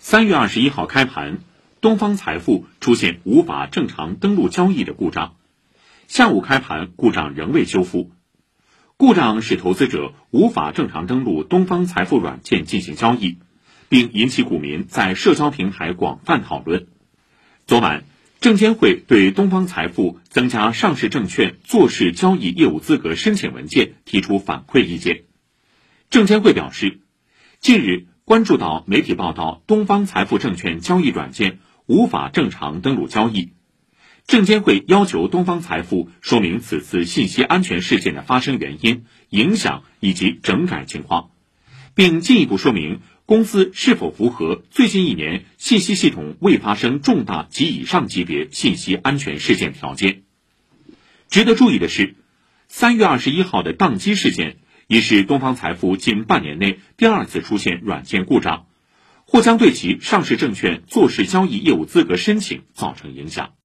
三月二十一号开盘，东方财富出现无法正常登录交易的故障，下午开盘故障仍未修复。故障使投资者无法正常登录东方财富软件进行交易，并引起股民在社交平台广泛讨论。昨晚，证监会对东方财富增加上市证券做市交易业务资格申请文件提出反馈意见。证监会表示，近日。关注到媒体报道，东方财富证券交易软件无法正常登录交易，证监会要求东方财富说明此次信息安全事件的发生原因、影响以及整改情况，并进一步说明公司是否符合最近一年信息系统未发生重大及以上级别信息安全事件条件。值得注意的是，三月二十一号的宕机事件。已是东方财富近半年内第二次出现软件故障，或将对其上市证券做市交易业务资格申请造成影响。